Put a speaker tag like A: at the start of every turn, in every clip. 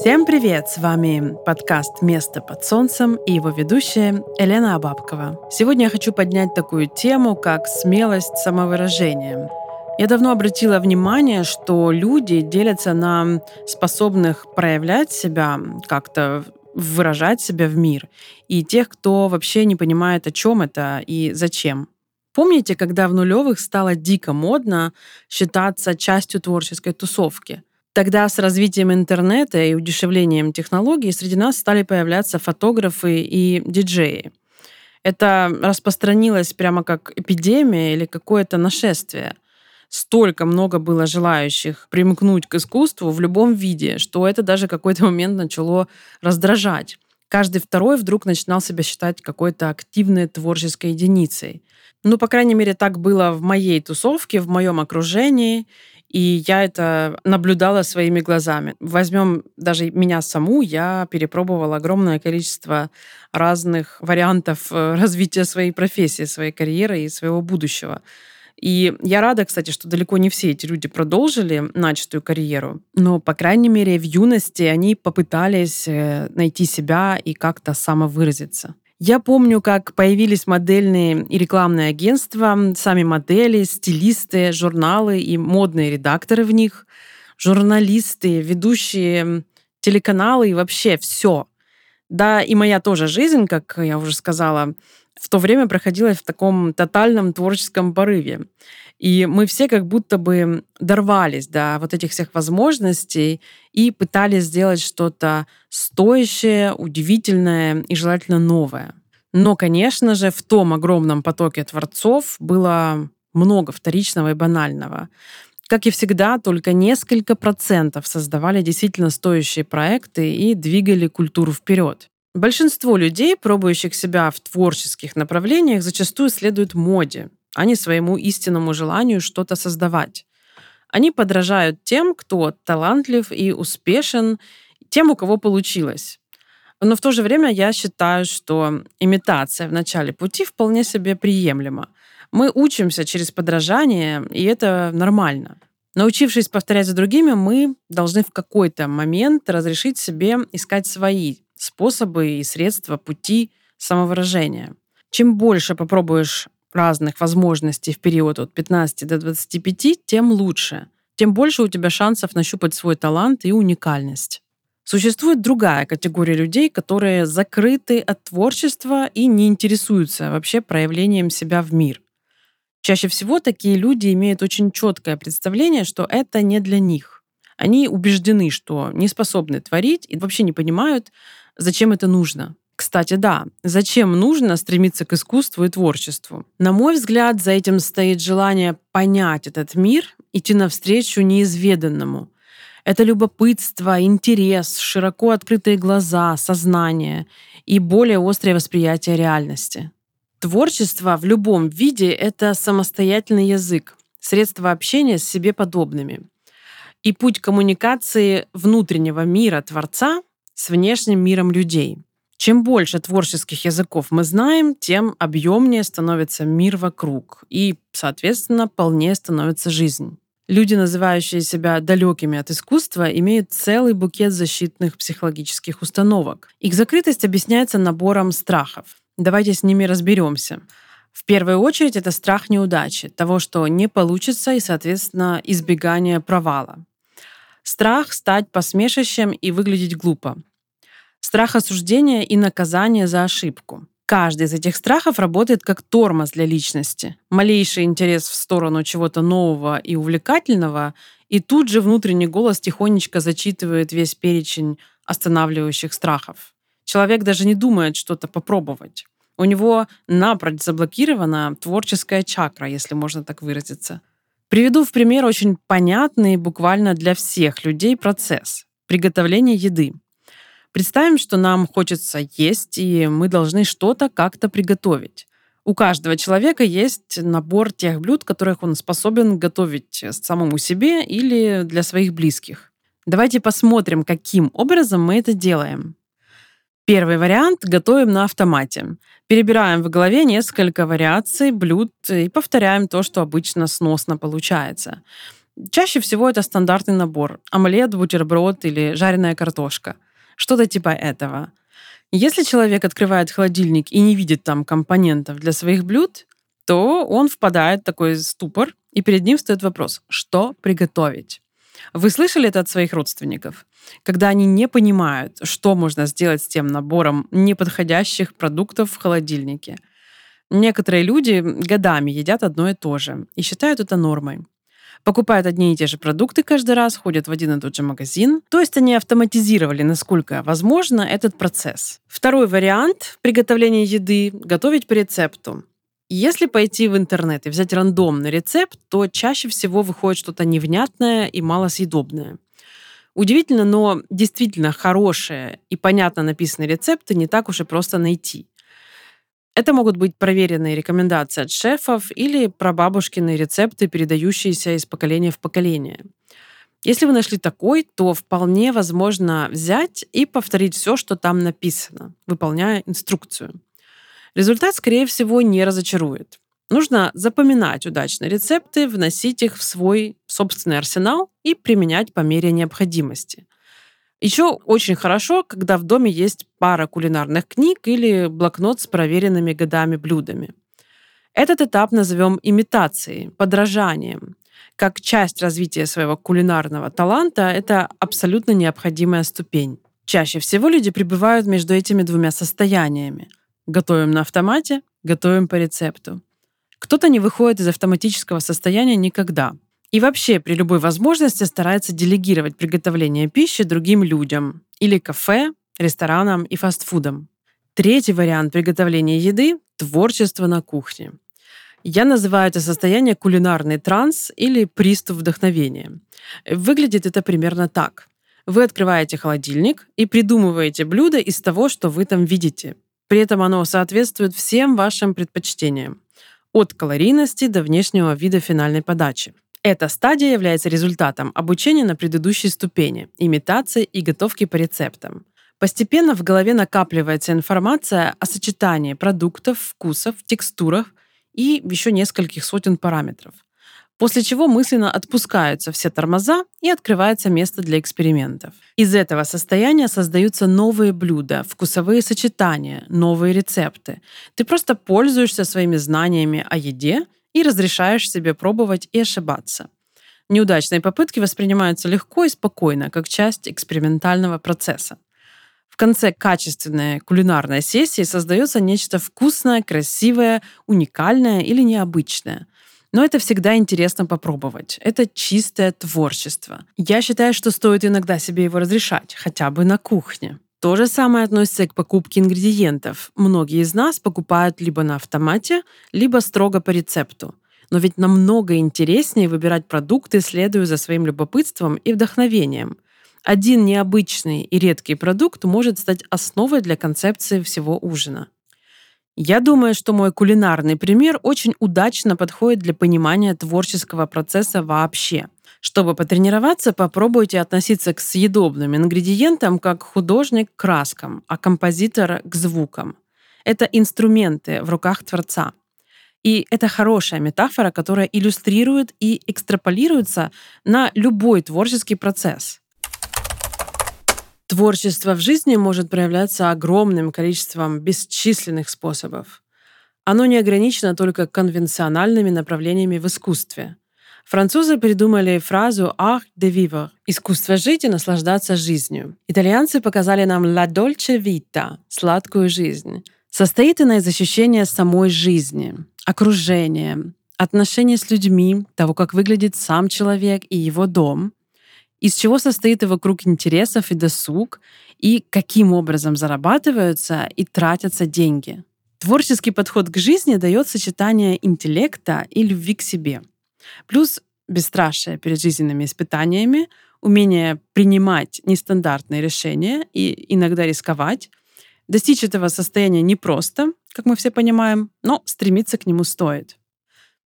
A: Всем привет! С вами подкаст «Место под солнцем» и его ведущая Елена Абабкова. Сегодня я хочу поднять такую тему, как смелость самовыражения. Я давно обратила внимание, что люди делятся на способных проявлять себя, как-то выражать себя в мир, и тех, кто вообще не понимает, о чем это и зачем. Помните, когда в нулевых стало дико модно считаться частью творческой тусовки? Тогда с развитием интернета и удешевлением технологий среди нас стали появляться фотографы и диджеи. Это распространилось прямо как эпидемия или какое-то нашествие. Столько много было желающих примкнуть к искусству в любом виде, что это даже какой-то момент начало раздражать. Каждый второй вдруг начинал себя считать какой-то активной творческой единицей. Ну, по крайней мере, так было в моей тусовке, в моем окружении. И я это наблюдала своими глазами. Возьмем даже меня саму, я перепробовала огромное количество разных вариантов э, развития своей профессии, своей карьеры и своего будущего. И я рада, кстати, что далеко не все эти люди продолжили начатую карьеру, но, по крайней мере, в юности они попытались э, найти себя и как-то самовыразиться. Я помню, как появились модельные и рекламные агентства, сами модели, стилисты, журналы и модные редакторы в них, журналисты, ведущие телеканалы и вообще все. Да, и моя тоже жизнь, как я уже сказала, в то время проходила в таком тотальном творческом порыве. И мы все как будто бы дорвались до вот этих всех возможностей и пытались сделать что-то стоящее, удивительное и желательно новое. Но, конечно же, в том огромном потоке творцов было много вторичного и банального. Как и всегда, только несколько процентов создавали действительно стоящие проекты и двигали культуру вперед. Большинство людей, пробующих себя в творческих направлениях, зачастую следуют моде, а не своему истинному желанию что-то создавать. Они подражают тем, кто талантлив и успешен, тем, у кого получилось. Но в то же время я считаю, что имитация в начале пути вполне себе приемлема. Мы учимся через подражание, и это нормально. Научившись повторять за другими, мы должны в какой-то момент разрешить себе искать свои способы и средства пути самовыражения. Чем больше попробуешь разных возможностей в период от 15 до 25, тем лучше. Тем больше у тебя шансов нащупать свой талант и уникальность. Существует другая категория людей, которые закрыты от творчества и не интересуются вообще проявлением себя в мир. Чаще всего такие люди имеют очень четкое представление, что это не для них. Они убеждены, что не способны творить и вообще не понимают, зачем это нужно. Кстати, да, зачем нужно стремиться к искусству и творчеству? На мой взгляд, за этим стоит желание понять этот мир, идти навстречу неизведанному. Это любопытство, интерес, широко открытые глаза, сознание и более острое восприятие реальности. Творчество в любом виде — это самостоятельный язык, средство общения с себе подобными. И путь коммуникации внутреннего мира Творца с внешним миром людей — чем больше творческих языков мы знаем, тем объемнее становится мир вокруг, и, соответственно, полнее становится жизнь. Люди, называющие себя далекими от искусства, имеют целый букет защитных психологических установок. Их закрытость объясняется набором страхов. Давайте с ними разберемся. В первую очередь это страх неудачи, того, что не получится и, соответственно, избегание провала. Страх стать посмешищем и выглядеть глупо. Страх осуждения и наказания за ошибку. Каждый из этих страхов работает как тормоз для личности. Малейший интерес в сторону чего-то нового и увлекательного, и тут же внутренний голос тихонечко зачитывает весь перечень останавливающих страхов. Человек даже не думает что-то попробовать. У него напрочь заблокирована творческая чакра, если можно так выразиться. Приведу в пример очень понятный буквально для всех людей процесс приготовления еды. Представим, что нам хочется есть, и мы должны что-то как-то приготовить. У каждого человека есть набор тех блюд, которых он способен готовить самому себе или для своих близких. Давайте посмотрим, каким образом мы это делаем. Первый вариант – готовим на автомате. Перебираем в голове несколько вариаций блюд и повторяем то, что обычно сносно получается. Чаще всего это стандартный набор. Омлет, бутерброд или жареная картошка. Что-то типа этого. Если человек открывает холодильник и не видит там компонентов для своих блюд, то он впадает в такой ступор, и перед ним стоит вопрос, что приготовить. Вы слышали это от своих родственников? Когда они не понимают, что можно сделать с тем набором неподходящих продуктов в холодильнике. Некоторые люди годами едят одно и то же и считают это нормой. Покупают одни и те же продукты каждый раз, ходят в один и тот же магазин. То есть они автоматизировали, насколько возможно, этот процесс. Второй вариант приготовления еды – готовить по рецепту. Если пойти в интернет и взять рандомный рецепт, то чаще всего выходит что-то невнятное и малосъедобное. Удивительно, но действительно хорошие и понятно написанные рецепты не так уж и просто найти. Это могут быть проверенные рекомендации от шефов или прабабушкины рецепты, передающиеся из поколения в поколение. Если вы нашли такой, то вполне возможно взять и повторить все, что там написано, выполняя инструкцию. Результат, скорее всего, не разочарует. Нужно запоминать удачные рецепты, вносить их в свой собственный арсенал и применять по мере необходимости. Еще очень хорошо, когда в доме есть пара кулинарных книг или блокнот с проверенными годами блюдами. Этот этап назовем имитацией, подражанием. Как часть развития своего кулинарного таланта это абсолютно необходимая ступень. Чаще всего люди пребывают между этими двумя состояниями – Готовим на автомате, готовим по рецепту. Кто-то не выходит из автоматического состояния никогда. И вообще при любой возможности старается делегировать приготовление пищи другим людям или кафе, ресторанам и фастфудам. Третий вариант приготовления еды – творчество на кухне. Я называю это состояние кулинарный транс или приступ вдохновения. Выглядит это примерно так. Вы открываете холодильник и придумываете блюдо из того, что вы там видите. При этом оно соответствует всем вашим предпочтениям, от калорийности до внешнего вида финальной подачи. Эта стадия является результатом обучения на предыдущей ступени, имитации и готовки по рецептам. Постепенно в голове накапливается информация о сочетании продуктов, вкусов, текстурах и еще нескольких сотен параметров – после чего мысленно отпускаются все тормоза и открывается место для экспериментов. Из этого состояния создаются новые блюда, вкусовые сочетания, новые рецепты. Ты просто пользуешься своими знаниями о еде и разрешаешь себе пробовать и ошибаться. Неудачные попытки воспринимаются легко и спокойно, как часть экспериментального процесса. В конце качественной кулинарной сессии создается нечто вкусное, красивое, уникальное или необычное. Но это всегда интересно попробовать. Это чистое творчество. Я считаю, что стоит иногда себе его разрешать, хотя бы на кухне. То же самое относится и к покупке ингредиентов. Многие из нас покупают либо на автомате, либо строго по рецепту. Но ведь намного интереснее выбирать продукты, следуя за своим любопытством и вдохновением. Один необычный и редкий продукт может стать основой для концепции всего ужина. Я думаю, что мой кулинарный пример очень удачно подходит для понимания творческого процесса вообще. Чтобы потренироваться, попробуйте относиться к съедобным ингредиентам как художник к краскам, а композитор к звукам. Это инструменты в руках Творца. И это хорошая метафора, которая иллюстрирует и экстраполируется на любой творческий процесс. Творчество в жизни может проявляться огромным количеством бесчисленных способов. Оно не ограничено только конвенциональными направлениями в искусстве. Французы придумали фразу «art de vivre» — «искусство жить и наслаждаться жизнью». Итальянцы показали нам «la dolce vita» — «сладкую жизнь». Состоит она из ощущения самой жизни, окружения, отношений с людьми, того, как выглядит сам человек и его дом, из чего состоит его круг интересов и досуг, и каким образом зарабатываются и тратятся деньги. Творческий подход к жизни дает сочетание интеллекта и любви к себе. Плюс бесстрашие перед жизненными испытаниями, умение принимать нестандартные решения и иногда рисковать. Достичь этого состояния непросто, как мы все понимаем, но стремиться к нему стоит.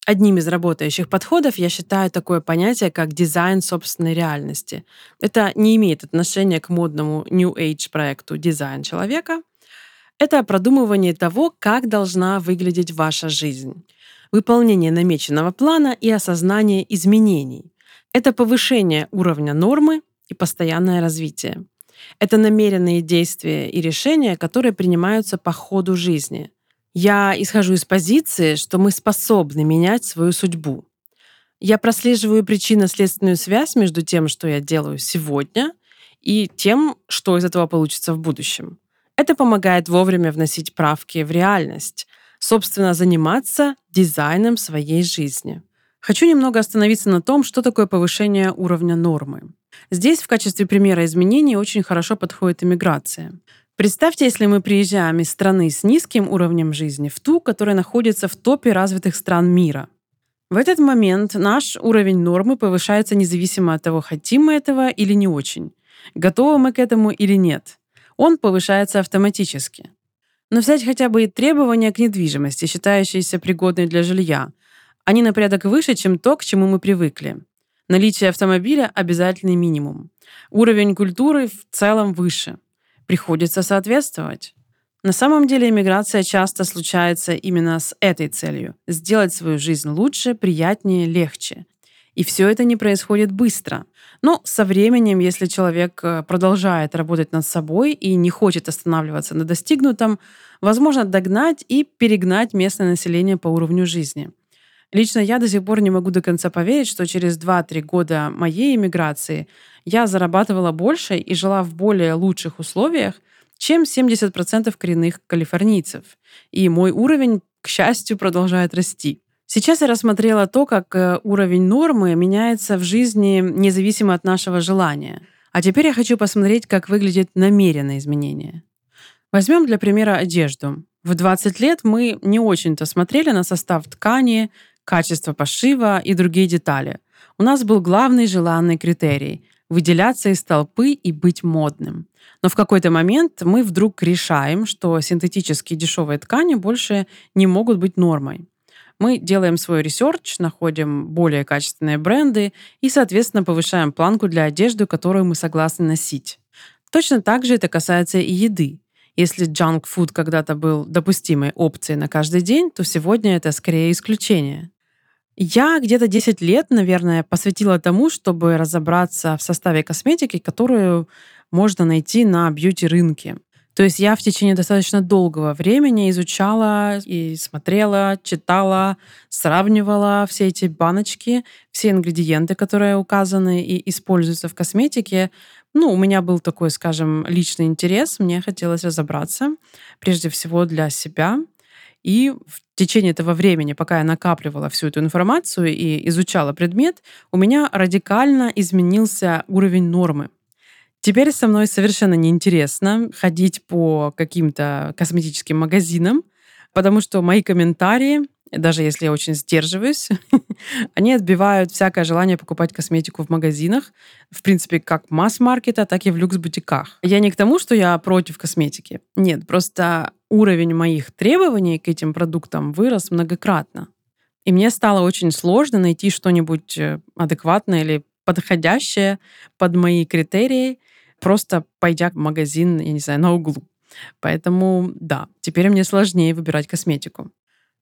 A: Одним из работающих подходов я считаю такое понятие, как дизайн собственной реальности. Это не имеет отношения к модному New Age проекту «Дизайн человека». Это продумывание того, как должна выглядеть ваша жизнь. Выполнение намеченного плана и осознание изменений. Это повышение уровня нормы и постоянное развитие. Это намеренные действия и решения, которые принимаются по ходу жизни. Я исхожу из позиции, что мы способны менять свою судьбу. Я прослеживаю причинно-следственную связь между тем, что я делаю сегодня, и тем, что из этого получится в будущем. Это помогает вовремя вносить правки в реальность, собственно, заниматься дизайном своей жизни. Хочу немного остановиться на том, что такое повышение уровня нормы. Здесь в качестве примера изменений очень хорошо подходит иммиграция. Представьте, если мы приезжаем из страны с низким уровнем жизни в ту, которая находится в топе развитых стран мира. В этот момент наш уровень нормы повышается независимо от того, хотим мы этого или не очень, готовы мы к этому или нет. Он повышается автоматически. Но взять хотя бы и требования к недвижимости, считающиеся пригодной для жилья, они на порядок выше, чем то, к чему мы привыкли. Наличие автомобиля – обязательный минимум. Уровень культуры в целом выше. Приходится соответствовать. На самом деле иммиграция часто случается именно с этой целью – сделать свою жизнь лучше, приятнее, легче. И все это не происходит быстро. Но со временем, если человек э, продолжает работать над собой и не хочет останавливаться на достигнутом, возможно догнать и перегнать местное население по уровню жизни. Лично я до сих пор не могу до конца поверить, что через 2-3 года моей иммиграции я зарабатывала больше и жила в более лучших условиях, чем 70% коренных калифорнийцев. И мой уровень, к счастью, продолжает расти. Сейчас я рассмотрела то, как э, уровень нормы меняется в жизни независимо от нашего желания. А теперь я хочу посмотреть, как выглядит намеренное изменение. Возьмем для примера одежду. В 20 лет мы не очень-то смотрели на состав ткани, качество пошива и другие детали. У нас был главный желанный критерий – выделяться из толпы и быть модным. Но в какой-то момент мы вдруг решаем, что синтетические дешевые ткани больше не могут быть нормой. Мы делаем свой research, находим более качественные бренды и, соответственно, повышаем планку для одежды, которую мы согласны носить. Точно так же это касается и еды. Если junk food когда-то был допустимой опцией на каждый день, то сегодня это скорее исключение. Я где-то 10 лет, наверное, посвятила тому, чтобы разобраться в составе косметики, которую можно найти на бьюти-рынке. То есть я в течение достаточно долгого времени изучала и смотрела, читала, сравнивала все эти баночки, все ингредиенты, которые указаны и используются в косметике. Ну, у меня был такой, скажем, личный интерес. Мне хотелось разобраться, прежде всего для себя, и в течение этого времени, пока я накапливала всю эту информацию и изучала предмет, у меня радикально изменился уровень нормы. Теперь со мной совершенно неинтересно ходить по каким-то косметическим магазинам, потому что мои комментарии, даже если я очень сдерживаюсь, они отбивают всякое желание покупать косметику в магазинах, в принципе, как масс-маркета, так и в люкс-бутиках. Я не к тому, что я против косметики. Нет, просто уровень моих требований к этим продуктам вырос многократно. И мне стало очень сложно найти что-нибудь э, адекватное или подходящее под мои критерии, просто пойдя в магазин, я не знаю, на углу. Поэтому, да, теперь мне сложнее выбирать косметику.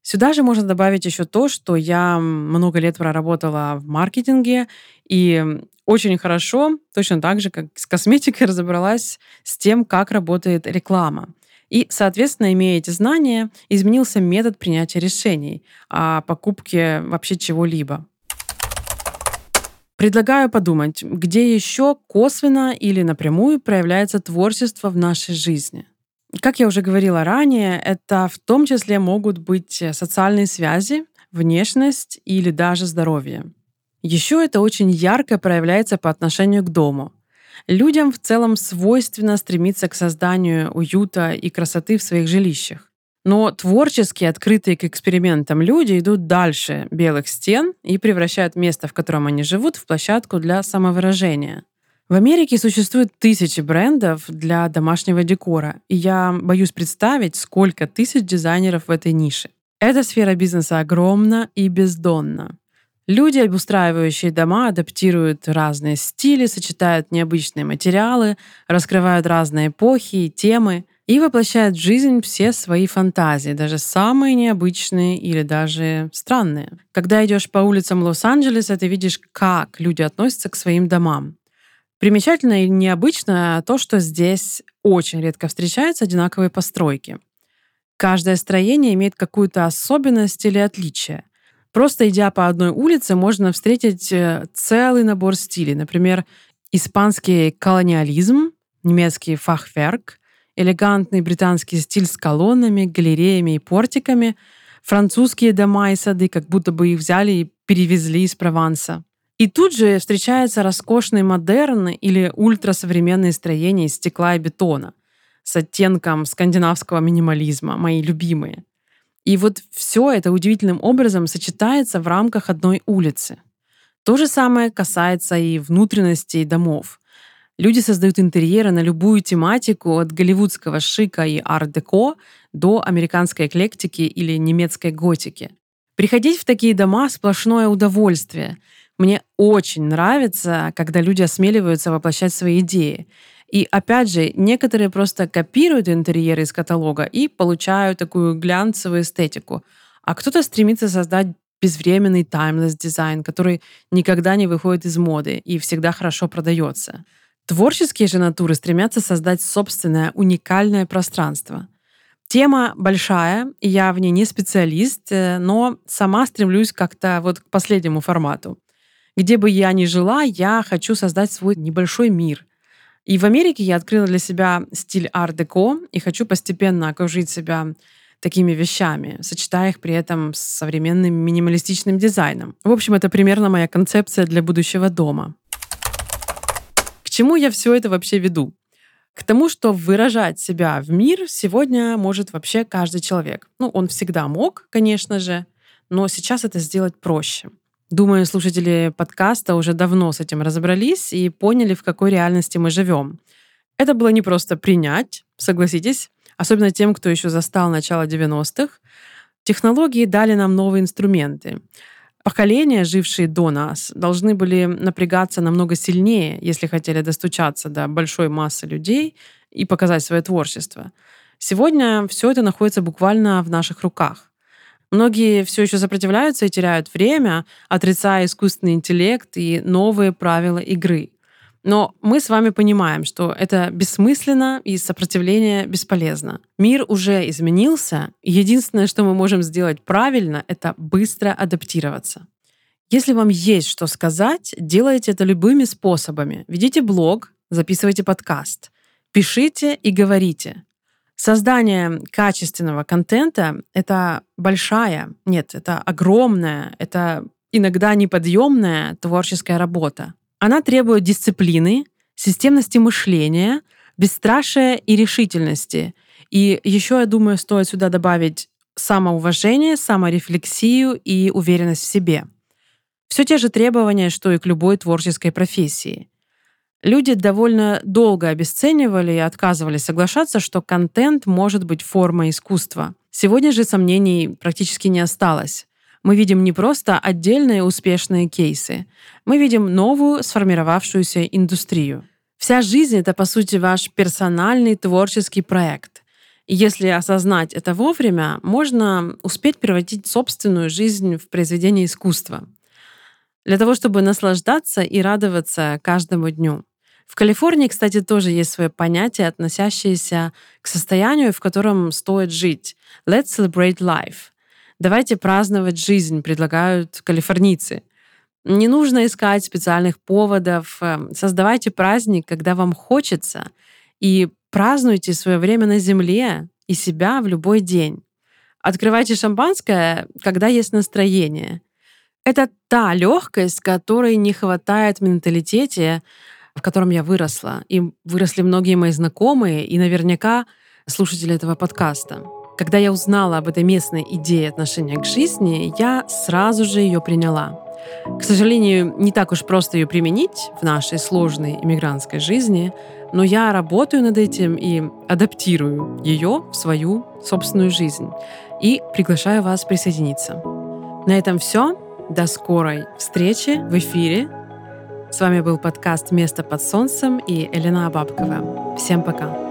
A: Сюда же можно добавить еще то, что я много лет проработала в маркетинге и очень хорошо, точно так же, как с косметикой, разобралась с тем, как работает реклама. И, соответственно, имея эти знания, изменился метод принятия решений о покупке вообще чего-либо. Предлагаю подумать, где еще косвенно или напрямую проявляется творчество в нашей жизни. Как я уже говорила ранее, это в том числе могут быть социальные связи, внешность или даже здоровье. Еще это очень ярко проявляется по отношению к дому. Людям в целом свойственно стремиться к созданию уюта и красоты в своих жилищах. Но творчески открытые к экспериментам люди идут дальше белых стен и превращают место, в котором они живут, в площадку для самовыражения. В Америке существует тысячи брендов для домашнего декора, и я боюсь представить, сколько тысяч дизайнеров в этой нише. Эта сфера бизнеса огромна и бездонна. Люди, обустраивающие дома, адаптируют разные стили, сочетают необычные материалы, раскрывают разные эпохи и темы – и воплощает в жизнь все свои фантазии, даже самые необычные или даже странные. Когда идешь по улицам Лос-Анджелеса, ты видишь, как люди относятся к своим домам. Примечательно и необычно то, что здесь очень редко встречаются одинаковые постройки. Каждое строение имеет какую-то особенность или отличие. Просто идя по одной улице, можно встретить э, целый набор стилей. Например, испанский колониализм, немецкий фахверк, элегантный британский стиль с колоннами, галереями и портиками, французские дома и сады, как будто бы их взяли и перевезли из Прованса. И тут же встречается роскошный модерн или ультрасовременные строения из стекла и бетона с оттенком скандинавского минимализма, мои любимые. И вот все это удивительным образом сочетается в рамках одной улицы. То же самое касается и внутренностей домов. Люди создают интерьеры на любую тематику, от голливудского шика и арт-деко до американской эклектики или немецкой готики. Приходить в такие дома — сплошное удовольствие. Мне очень нравится, когда люди осмеливаются воплощать свои идеи. И опять же, некоторые просто копируют интерьеры из каталога и получают такую глянцевую эстетику. А кто-то стремится создать безвременный таймлесс дизайн, который никогда не выходит из моды и всегда хорошо продается. Творческие же натуры стремятся создать собственное уникальное пространство. Тема большая, я в ней не специалист, э, но сама стремлюсь как-то вот к последнему формату. Где бы я ни жила, я хочу создать свой небольшой мир. И в Америке я открыла для себя стиль арт-деко и хочу постепенно окружить себя такими вещами, сочетая их при этом с современным минималистичным дизайном. В общем, это примерно моя концепция для будущего дома чему я все это вообще веду? К тому, что выражать себя в мир сегодня может вообще каждый человек. Ну, он всегда мог, конечно же, но сейчас это сделать проще. Думаю, слушатели подкаста уже давно с этим разобрались и поняли, в какой реальности мы живем. Это было не просто принять, согласитесь, особенно тем, кто еще застал начало 90-х. Технологии дали нам новые инструменты поколения, жившие до нас, должны были напрягаться намного сильнее, если хотели достучаться до большой массы людей и показать свое творчество. Сегодня все это находится буквально в наших руках. Многие все еще сопротивляются и теряют время, отрицая искусственный интеллект и новые правила игры. Но мы с вами понимаем, что это бессмысленно и сопротивление бесполезно. Мир уже изменился, единственное, что мы можем сделать правильно, это быстро адаптироваться. Если вам есть что сказать, делайте это любыми способами. Ведите блог, записывайте подкаст, пишите и говорите. Создание качественного контента — это большая, нет, это огромная, это иногда неподъемная творческая работа. Она требует дисциплины, системности мышления, бесстрашия и решительности. И еще, я думаю, стоит сюда добавить самоуважение, саморефлексию и уверенность в себе. Все те же требования, что и к любой творческой профессии. Люди довольно долго обесценивали и отказывались соглашаться, что контент может быть формой искусства. Сегодня же сомнений практически не осталось мы видим не просто отдельные успешные кейсы, мы видим новую сформировавшуюся индустрию. Вся жизнь — это, по сути, ваш персональный творческий проект. И если осознать это вовремя, можно успеть превратить собственную жизнь в произведение искусства. Для того, чтобы наслаждаться и радоваться каждому дню. В Калифорнии, кстати, тоже есть свое понятие, относящееся к состоянию, в котором стоит жить. Let's celebrate life. Давайте праздновать жизнь, предлагают калифорнийцы. Не нужно искать специальных поводов. Эм, создавайте праздник, когда вам хочется, и празднуйте свое время на земле и себя в любой день. Открывайте шампанское, когда есть настроение. Это та легкость, которой не хватает в менталитете, в котором я выросла. И выросли многие мои знакомые, и наверняка слушатели этого подкаста. Когда я узнала об этой местной идее отношения к жизни, я сразу же ее приняла. К сожалению, не так уж просто ее применить в нашей сложной иммигрантской жизни, но я работаю над этим и адаптирую ее в свою собственную жизнь. И приглашаю вас присоединиться. На этом все. До скорой встречи в эфире. С вами был подкаст «Место под солнцем» и Елена Бабкова. Всем пока.